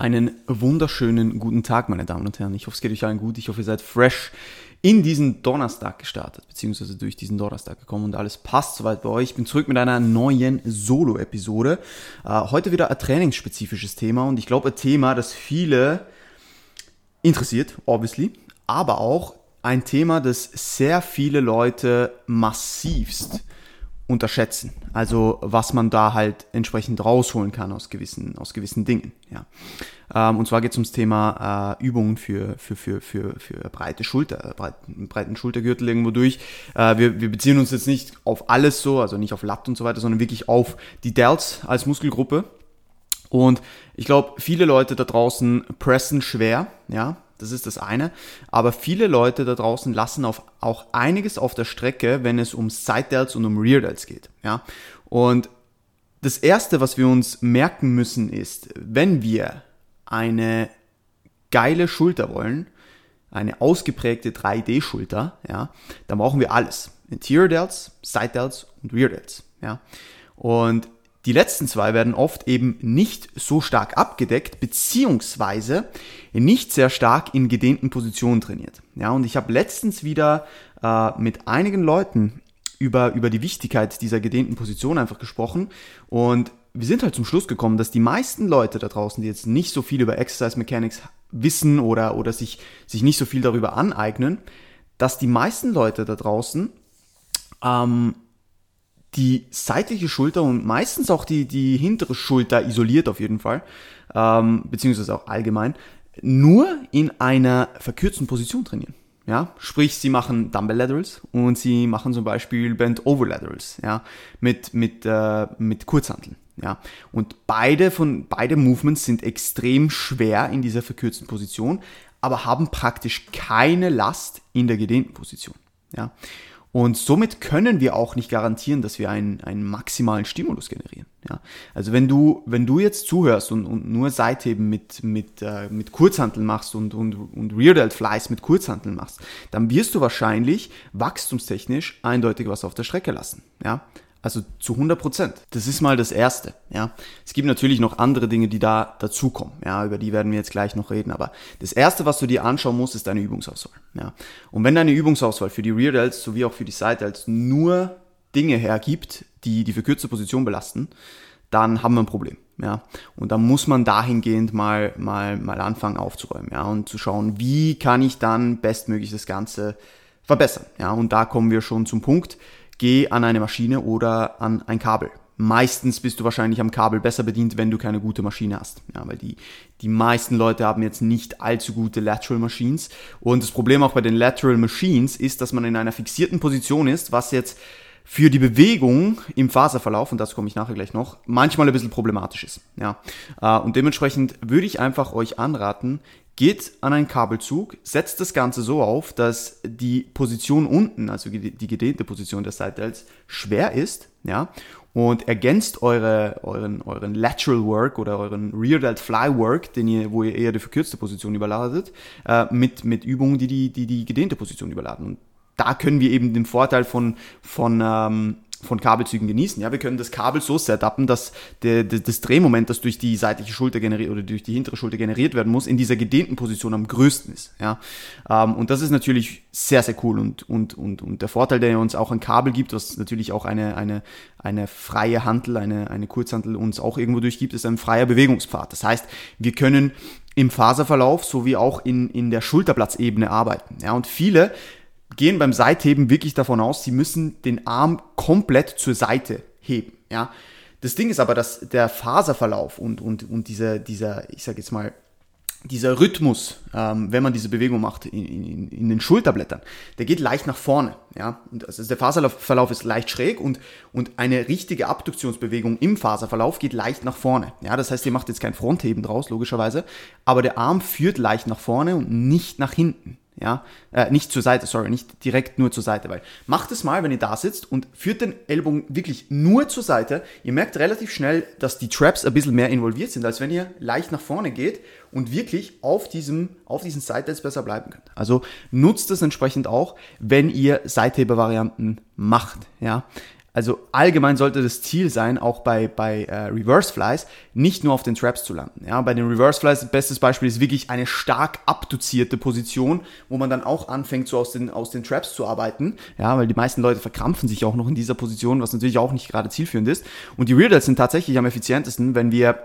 Einen wunderschönen guten Tag, meine Damen und Herren. Ich hoffe, es geht euch allen gut. Ich hoffe, ihr seid fresh in diesen Donnerstag gestartet, beziehungsweise durch diesen Donnerstag gekommen und alles passt soweit bei euch. Ich bin zurück mit einer neuen Solo-Episode. Äh, heute wieder ein trainingsspezifisches Thema und ich glaube ein Thema, das viele interessiert, obviously, aber auch ein Thema, das sehr viele Leute massivst unterschätzen. Also was man da halt entsprechend rausholen kann aus gewissen, aus gewissen Dingen. Ja. Ähm, und zwar geht es ums Thema äh, Übungen für, für, für, für, für breite Schulter, breiten, breiten Schultergürtel irgendwo durch. Äh, wir, wir beziehen uns jetzt nicht auf alles so, also nicht auf Lat und so weiter, sondern wirklich auf die Delts als Muskelgruppe. Und ich glaube, viele Leute da draußen pressen schwer, ja, das ist das eine. Aber viele Leute da draußen lassen auf, auch einiges auf der Strecke, wenn es um Side Delts und um Rear Delts geht. Ja? Und das erste, was wir uns merken müssen, ist, wenn wir eine geile Schulter wollen, eine ausgeprägte 3D-Schulter, ja, dann brauchen wir alles. Interior Delts, Side Delts und Rear Delts, ja. Und die letzten zwei werden oft eben nicht so stark abgedeckt, beziehungsweise nicht sehr stark in gedehnten Positionen trainiert. Ja, und ich habe letztens wieder äh, mit einigen Leuten über, über die Wichtigkeit dieser gedehnten Position einfach gesprochen und wir sind halt zum Schluss gekommen, dass die meisten Leute da draußen, die jetzt nicht so viel über Exercise Mechanics wissen oder, oder sich, sich nicht so viel darüber aneignen, dass die meisten Leute da draußen ähm, die seitliche Schulter und meistens auch die, die hintere Schulter isoliert auf jeden Fall, ähm, beziehungsweise auch allgemein, nur in einer verkürzten Position trainieren. Ja, sprich, sie machen Dumbbell Laterals und sie machen zum Beispiel Bent Over Laterals, ja, mit, mit, äh, mit Kurzhanteln. Ja, und beide von, beide Movements sind extrem schwer in dieser verkürzten Position, aber haben praktisch keine Last in der gedehnten Position. Ja, und somit können wir auch nicht garantieren, dass wir einen, einen maximalen Stimulus generieren. Ja? Also wenn du, wenn du jetzt zuhörst und, und nur Seitheben mit, mit, äh, mit Kurzhanteln machst und, und, und Rear Delt Flies mit Kurzhanteln machst, dann wirst du wahrscheinlich wachstumstechnisch eindeutig was auf der Strecke lassen. Ja? Also zu 100 Prozent. Das ist mal das Erste. Ja, es gibt natürlich noch andere Dinge, die da dazukommen. Ja, über die werden wir jetzt gleich noch reden. Aber das Erste, was du dir anschauen musst, ist deine Übungsauswahl. Ja, und wenn deine Übungsauswahl für die Rear Delts sowie auch für die Side Delts nur Dinge hergibt, die die verkürzte Position belasten, dann haben wir ein Problem. Ja, und da muss man dahingehend mal, mal, mal anfangen aufzuräumen. Ja, und zu schauen, wie kann ich dann bestmöglich das Ganze verbessern. Ja, und da kommen wir schon zum Punkt geh an eine Maschine oder an ein Kabel. Meistens bist du wahrscheinlich am Kabel besser bedient, wenn du keine gute Maschine hast. Ja, weil die, die meisten Leute haben jetzt nicht allzu gute Lateral Machines. Und das Problem auch bei den Lateral Machines ist, dass man in einer fixierten Position ist, was jetzt für die Bewegung im Faserverlauf, und dazu komme ich nachher gleich noch, manchmal ein bisschen problematisch ist. Ja. Äh, und dementsprechend würde ich einfach euch anraten, geht an einen Kabelzug, setzt das Ganze so auf, dass die Position unten, also die gedehnte Position der Seitels, schwer ist, ja, und ergänzt eure, euren, euren Lateral Work oder euren Rear Delt Fly Work, den ihr, wo ihr eher die verkürzte Position überladet, äh, mit, mit Übungen, die die, die die gedehnte Position überladen. Und da können wir eben den Vorteil von, von, ähm, von Kabelzügen genießen. Ja, wir können das Kabel so setupen, dass der, der, das Drehmoment, das durch die seitliche Schulter generiert oder durch die hintere Schulter generiert werden muss, in dieser gedehnten Position am größten ist. Ja, ähm, und das ist natürlich sehr, sehr cool und, und, und, und der Vorteil, der uns auch ein Kabel gibt, was natürlich auch eine, eine, eine freie Hantel, eine, eine Kurzhantel uns auch irgendwo durchgibt, ist ein freier Bewegungspfad. Das heißt, wir können im Faserverlauf sowie auch in, in der Schulterplatzebene arbeiten. Ja, und viele gehen beim Seitheben wirklich davon aus, sie müssen den Arm komplett zur Seite heben. Ja? Das Ding ist aber, dass der Faserverlauf und, und, und dieser, dieser, ich sage jetzt mal, dieser Rhythmus, ähm, wenn man diese Bewegung macht in, in, in, den Schulterblättern, der geht leicht nach vorne. Ja? Und also der Faserverlauf ist leicht schräg und, und eine richtige Abduktionsbewegung im Faserverlauf geht leicht nach vorne. Ja? Das heißt, ihr macht jetzt kein Frontheben draus, logischerweise, aber der Arm führt leicht nach vorne und nicht nach hinten. Ja, äh, nicht zur Seite, sorry, nicht direkt nur zur Seite, weil macht es mal, wenn ihr da sitzt und führt den Ellbogen wirklich nur zur Seite. Ihr merkt relativ schnell, dass die Traps ein bisschen mehr involviert sind, als wenn ihr leicht nach vorne geht und wirklich auf diesem, auf diesen Side-Delts besser bleiben könnt. Also nutzt es entsprechend auch, wenn ihr Seithebe-Varianten macht, ja. Also allgemein sollte das Ziel sein, auch bei, bei äh, Reverse Flies, nicht nur auf den Traps zu landen. Ja, bei den Reverse Flies, bestes Beispiel ist wirklich eine stark abduzierte Position, wo man dann auch anfängt, so aus den, aus den Traps zu arbeiten. Ja, weil die meisten Leute verkrampfen sich auch noch in dieser Position, was natürlich auch nicht gerade zielführend ist. Und die Rear sind tatsächlich am effizientesten, wenn wir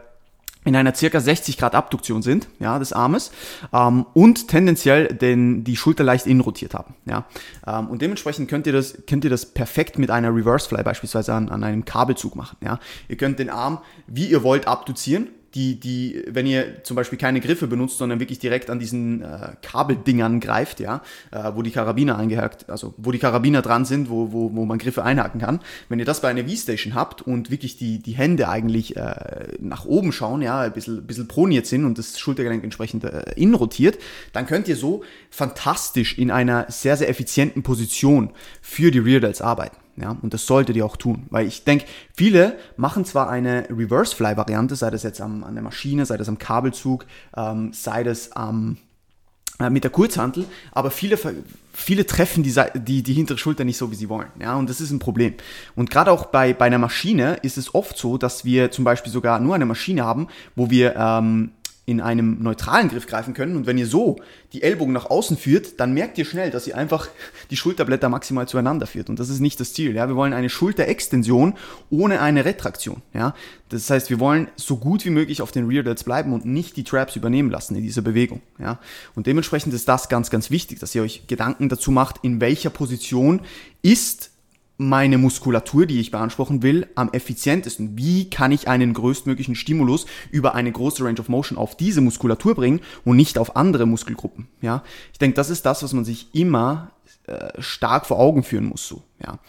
in einer circa 60 Grad Abduktion sind, ja, des Armes ähm, und tendenziell den, die Schulter leicht inrotiert haben, ja. Ähm, und dementsprechend könnt ihr das, könnt ihr das perfekt mit einer Reverse Fly beispielsweise an, an einem Kabelzug machen, ja. Ihr könnt den Arm, wie ihr wollt, abduzieren, die, die, wenn ihr zum Beispiel keine Griffe benutzt, sondern wirklich direkt an diesen äh, Kabeldingern greift, ja, äh, wo die Karabiner eingehakt, also wo die Karabiner dran sind, wo, wo, wo man Griffe einhaken kann. Wenn ihr das bei einer V-Station habt und wirklich die, die Hände eigentlich äh, nach oben schauen, ja, ein bisschen, bisschen proniert sind und das Schultergelenk entsprechend äh, innen rotiert, dann könnt ihr so fantastisch in einer sehr, sehr effizienten Position für die Rear Delts arbeiten. Ja, und das solltet ihr auch tun, weil ich denke, viele machen zwar eine Reverse Fly Variante, sei das jetzt am, an der Maschine, sei das am Kabelzug, ähm, sei das am äh, mit der Kurzhantel, aber viele, viele treffen die, die, die hintere Schulter nicht so, wie sie wollen. Ja, und das ist ein Problem. Und gerade auch bei, bei einer Maschine ist es oft so, dass wir zum Beispiel sogar nur eine Maschine haben, wo wir ähm, in einem neutralen Griff greifen können. Und wenn ihr so die Ellbogen nach außen führt, dann merkt ihr schnell, dass ihr einfach die Schulterblätter maximal zueinander führt. Und das ist nicht das Ziel. Ja, wir wollen eine Schulterextension ohne eine Retraktion. Ja, das heißt, wir wollen so gut wie möglich auf den Rear Delts bleiben und nicht die Traps übernehmen lassen in dieser Bewegung. Ja, und dementsprechend ist das ganz, ganz wichtig, dass ihr euch Gedanken dazu macht, in welcher Position ist meine Muskulatur, die ich beanspruchen will, am effizientesten? Wie kann ich einen größtmöglichen Stimulus über eine große Range of Motion auf diese Muskulatur bringen und nicht auf andere Muskelgruppen? Ja, ich denke, das ist das, was man sich immer äh, stark vor Augen führen muss. So, ja.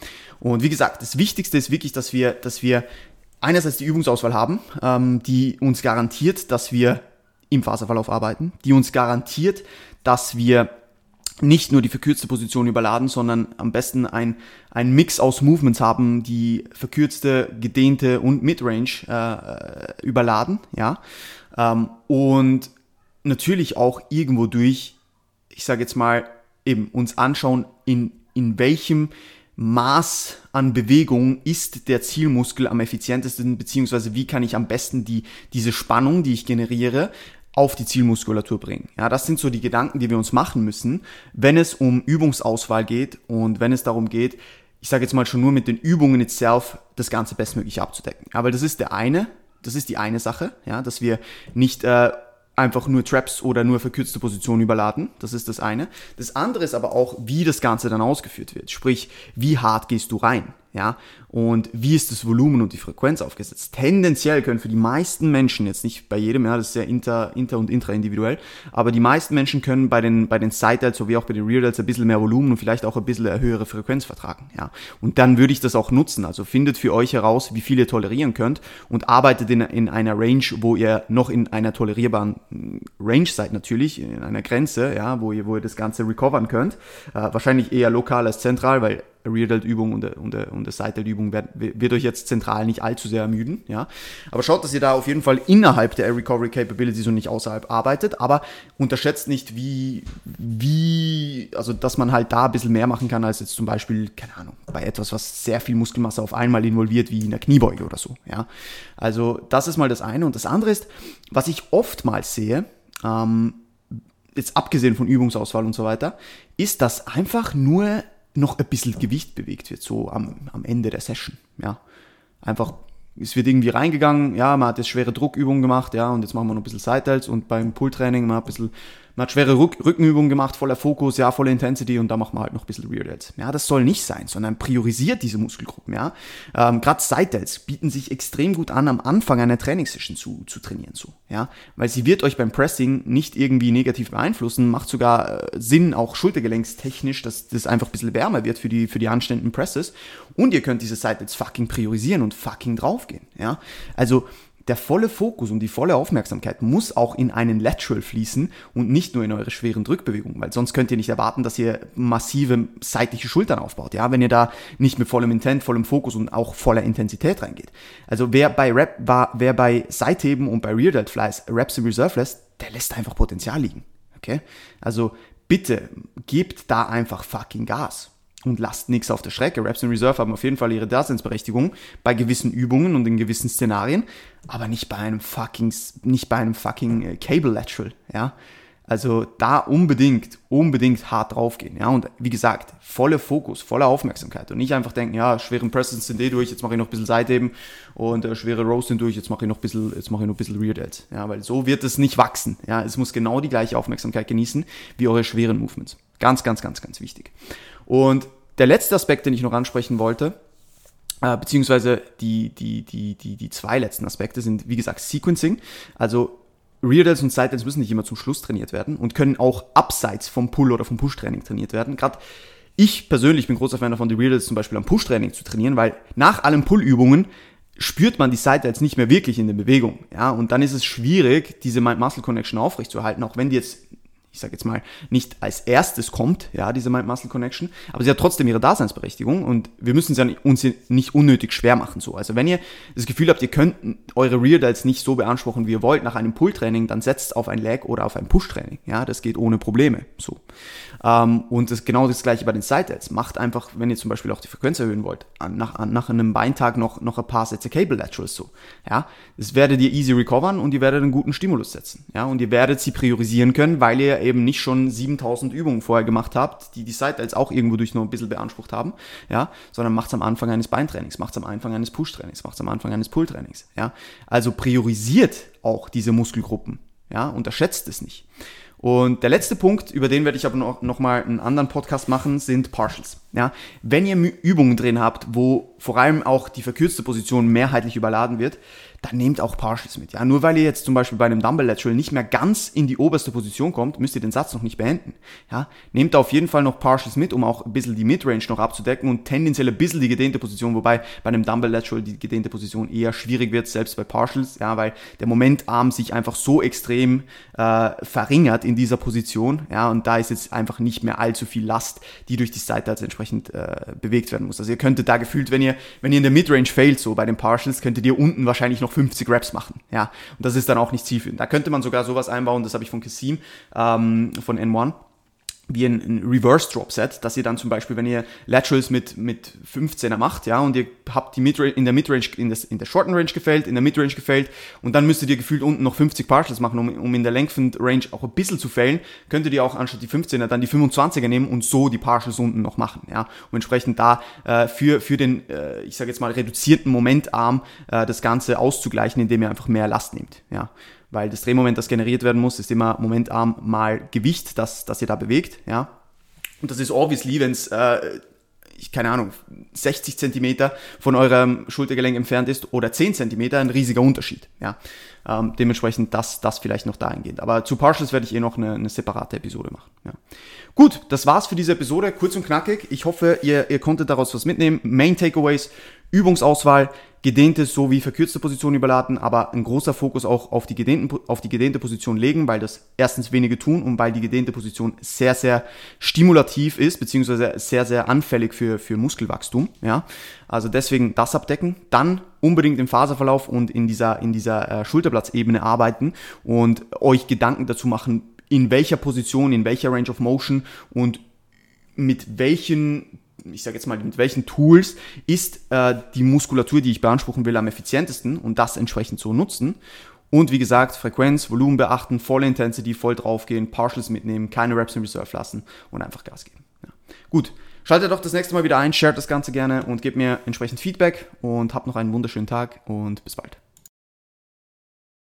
Und wie gesagt, das Wichtigste ist wirklich, dass wir, dass wir einerseits die Übungsauswahl haben, ähm, die uns garantiert, dass wir im Faserverlauf arbeiten, die uns garantiert, dass wir nicht nur die verkürzte Position überladen, sondern am besten ein, ein Mix aus Movements haben, die verkürzte, gedehnte und Midrange äh, überladen, ja. Ähm, und natürlich auch irgendwo durch, ich sage jetzt mal, eben uns anschauen, in, in welchem Maß an Bewegung ist der Zielmuskel am effizientesten, beziehungsweise wie kann ich am besten die, diese Spannung, die ich generiere, auf die Zielmuskulatur bringen. Ja, das sind so die Gedanken, die wir uns machen müssen, wenn es um Übungsauswahl geht und wenn es darum geht, ich sage jetzt mal schon nur mit den Übungen itself das Ganze bestmöglich abzudecken. Aber das ist der eine, das ist die eine Sache, ja, dass wir nicht äh, einfach nur Traps oder nur verkürzte Positionen überladen. Das ist das eine. Das andere ist aber auch, wie das Ganze dann ausgeführt wird. Sprich, wie hart gehst du rein? Ja, und wie ist das Volumen und die Frequenz aufgesetzt? Tendenziell können für die meisten Menschen, jetzt nicht bei jedem, ja, das ist sehr inter, inter und intraindividuell, aber die meisten Menschen können bei den, bei den Side Delts sowie auch bei den Rear Delts ein bisschen mehr Volumen und vielleicht auch ein bisschen höhere Frequenz vertragen, ja. Und dann würde ich das auch nutzen. Also findet für euch heraus, wie viel ihr tolerieren könnt und arbeitet in, in einer Range, wo ihr noch in einer tolerierbaren Range seid natürlich, in einer Grenze, ja, wo ihr, wo ihr das Ganze recovern könnt. Äh, wahrscheinlich eher lokal als zentral, weil Rear Delt Übung und, und, und Side Delt Übung wird, wird euch jetzt zentral nicht allzu sehr ermüden, ja. Aber schaut, dass ihr da auf jeden Fall innerhalb der Recovery Capabilities und nicht außerhalb arbeitet, aber unterschätzt nicht, wie, wie, also, dass man halt da ein bisschen mehr machen kann, als jetzt zum Beispiel, keine Ahnung, bei etwas, was sehr viel Muskelmasse auf einmal involviert, wie in der Kniebeuge oder so, ja. Also, das ist mal das eine. Und das andere ist, was ich oftmals sehe, ähm, jetzt abgesehen von Übungsauswahl und so weiter, ist, dass einfach nur noch ein bisschen Gewicht bewegt wird, so am, am Ende der Session. Ja. Einfach, es wird irgendwie reingegangen, ja, man hat jetzt schwere Druckübungen gemacht, ja, und jetzt machen wir noch ein bisschen Seitels und beim Pull-Training hat ein bisschen man hat schwere Rückenübungen gemacht, voller Fokus, ja, voller Intensity und da macht man halt noch ein bisschen Rear Delts. Ja, das soll nicht sein, sondern priorisiert diese Muskelgruppen, ja. Ähm, Gerade Side Delts bieten sich extrem gut an, am Anfang einer Trainingssession zu, zu trainieren, so, ja. Weil sie wird euch beim Pressing nicht irgendwie negativ beeinflussen, macht sogar äh, Sinn, auch schultergelenkstechnisch, dass das einfach ein bisschen wärmer wird für die, für die anständigen Presses und ihr könnt diese Side Delts fucking priorisieren und fucking draufgehen, ja. Also, der volle Fokus und die volle Aufmerksamkeit muss auch in einen Lateral fließen und nicht nur in eure schweren Drückbewegungen, weil sonst könnt ihr nicht erwarten, dass ihr massive seitliche Schultern aufbaut, ja, wenn ihr da nicht mit vollem Intent, vollem Fokus und auch voller Intensität reingeht. Also wer bei Rap war, wer bei Seitheben und bei Rear Delt Flies Reps in Reserve lässt, der lässt einfach Potenzial liegen. Okay? Also bitte gebt da einfach fucking Gas. Und lasst nichts auf der Strecke. Reps in Reserve haben auf jeden Fall ihre Daseinsberechtigung bei gewissen Übungen und in gewissen Szenarien, aber nicht bei einem fucking, nicht bei einem fucking äh, Cable Lateral, ja. Also da unbedingt, unbedingt hart draufgehen. Ja, und wie gesagt, voller Fokus, voller Aufmerksamkeit. Und nicht einfach denken, ja, schweren Presses sind eh durch, jetzt mache ich noch ein bisschen Seitheben und äh, schwere Rows sind durch, jetzt mache ich noch ein bisschen, jetzt mache ich noch ein bisschen Rear Delts. Ja, weil so wird es nicht wachsen. Ja, es muss genau die gleiche Aufmerksamkeit genießen wie eure schweren Movements. Ganz, ganz, ganz, ganz wichtig. Und der letzte Aspekt, den ich noch ansprechen wollte, äh, beziehungsweise die, die, die, die, die zwei letzten Aspekte sind, wie gesagt, Sequencing. Also Rear Delts und Delts müssen nicht immer zum Schluss trainiert werden und können auch abseits vom Pull- oder vom Push-Training trainiert werden. Gerade ich persönlich bin großer Fan davon, die Rear Delts zum Beispiel am Push-Training zu trainieren, weil nach allen Pull-Übungen spürt man die Side Delts nicht mehr wirklich in der Bewegung. Ja, und dann ist es schwierig, diese Mind-Muscle-Connection aufrechtzuerhalten, auch wenn die jetzt ich sage jetzt mal, nicht als erstes kommt, ja, diese Mind-Muscle-Connection, aber sie hat trotzdem ihre Daseinsberechtigung und wir müssen sie uns nicht unnötig schwer machen so. Also wenn ihr das Gefühl habt, ihr könnt eure Rear Delts nicht so beanspruchen, wie ihr wollt nach einem Pull-Training, dann setzt auf ein Leg oder auf ein Push-Training, ja, das geht ohne Probleme, so. Ähm, und das genau das gleiche bei den Side Delts. Macht einfach, wenn ihr zum Beispiel auch die Frequenz erhöhen wollt, nach, nach einem Beintag noch, noch ein paar Sätze Cable Laterals so, ja. Das werdet ihr easy recovern und ihr werdet einen guten Stimulus setzen, ja, und ihr werdet sie priorisieren können, weil ihr eben nicht schon 7000 Übungen vorher gemacht habt, die die Side Delts auch irgendwo durch noch ein bisschen beansprucht haben, ja, sondern macht es am Anfang eines Beintrainings, macht es am Anfang eines Push-Trainings, macht es am Anfang eines Pull-Trainings, ja. Also priorisiert auch diese Muskelgruppen, ja, unterschätzt es nicht. Und der letzte Punkt, über den werde ich aber noch, noch mal einen anderen Podcast machen, sind Partials. Ja, wenn ihr Übungen drin habt, wo vor allem auch die verkürzte Position mehrheitlich überladen wird, dann nehmt auch Partials mit. Ja, nur weil ihr jetzt zum Beispiel bei einem Dumbbell Lateral nicht mehr ganz in die oberste Position kommt, müsst ihr den Satz noch nicht beenden. Ja, nehmt auf jeden Fall noch Partials mit, um auch ein bisschen die Midrange noch abzudecken und tendenziell ein bisschen die gedehnte Position, wobei bei einem Dumbbell Lateral die gedehnte Position eher schwierig wird, selbst bei Partials, ja, weil der Momentarm sich einfach so extrem äh, verringert in dieser Position, ja, und da ist jetzt einfach nicht mehr allzu viel Last, die durch die Seite als entsprechend äh, bewegt werden muss. Also ihr könntet da gefühlt, wenn ihr, wenn ihr in der Midrange failt, so bei den Partials, könntet ihr unten wahrscheinlich noch 50 Reps machen. Ja, und das ist dann auch nicht zielführend. Da könnte man sogar sowas einbauen, das habe ich von Kassim ähm, von N1 wie ein, ein Reverse Drop Set, dass ihr dann zum Beispiel, wenn ihr Laterals mit, mit 15er macht, ja, und ihr habt die Midrange, in der Midrange, in, das, in der Shorten Range gefällt, in der Midrange gefällt, und dann müsstet ihr gefühlt unten noch 50 Partials machen, um, um in der Lengthened Range auch ein bisschen zu fällen, könntet ihr auch anstatt die 15er dann die 25er nehmen und so die Partials unten noch machen, ja, um entsprechend da äh, für, für den, äh, ich sage jetzt mal, reduzierten Momentarm äh, das Ganze auszugleichen, indem ihr einfach mehr Last nehmt, ja weil das Drehmoment, das generiert werden muss, ist immer Momentarm mal Gewicht, das, das ihr da bewegt, ja. Und das ist obviously, wenn es, äh, keine Ahnung, 60 Zentimeter von eurem Schultergelenk entfernt ist oder 10 Zentimeter, ein riesiger Unterschied, ja. Ähm, dementsprechend das, das vielleicht noch dahingehend. Aber zu Partials werde ich eh noch eine, eine separate Episode machen. Ja. Gut, das war's für diese Episode, kurz und knackig. Ich hoffe, ihr, ihr konntet daraus was mitnehmen. Main Takeaways, Übungsauswahl, gedehnte sowie verkürzte Position überladen, aber ein großer Fokus auch auf die, gedehnten, auf die gedehnte Position legen, weil das erstens wenige tun und weil die gedehnte Position sehr, sehr stimulativ ist, beziehungsweise sehr, sehr anfällig für, für Muskelwachstum. Ja? Also deswegen das abdecken, dann unbedingt im Faserverlauf und in dieser, in dieser äh, Schulterplatzebene arbeiten und euch Gedanken dazu machen, in welcher Position, in welcher Range of Motion und mit welchen ich sage jetzt mal, mit welchen Tools ist äh, die Muskulatur, die ich beanspruchen will, am effizientesten und das entsprechend zu nutzen. Und wie gesagt, Frequenz, Volumen beachten, volle Intensity, voll draufgehen, Partials mitnehmen, keine Reps in Reserve lassen und einfach Gas geben. Ja. Gut, schaltet doch das nächste Mal wieder ein, shared das Ganze gerne und gebt mir entsprechend Feedback und habt noch einen wunderschönen Tag und bis bald.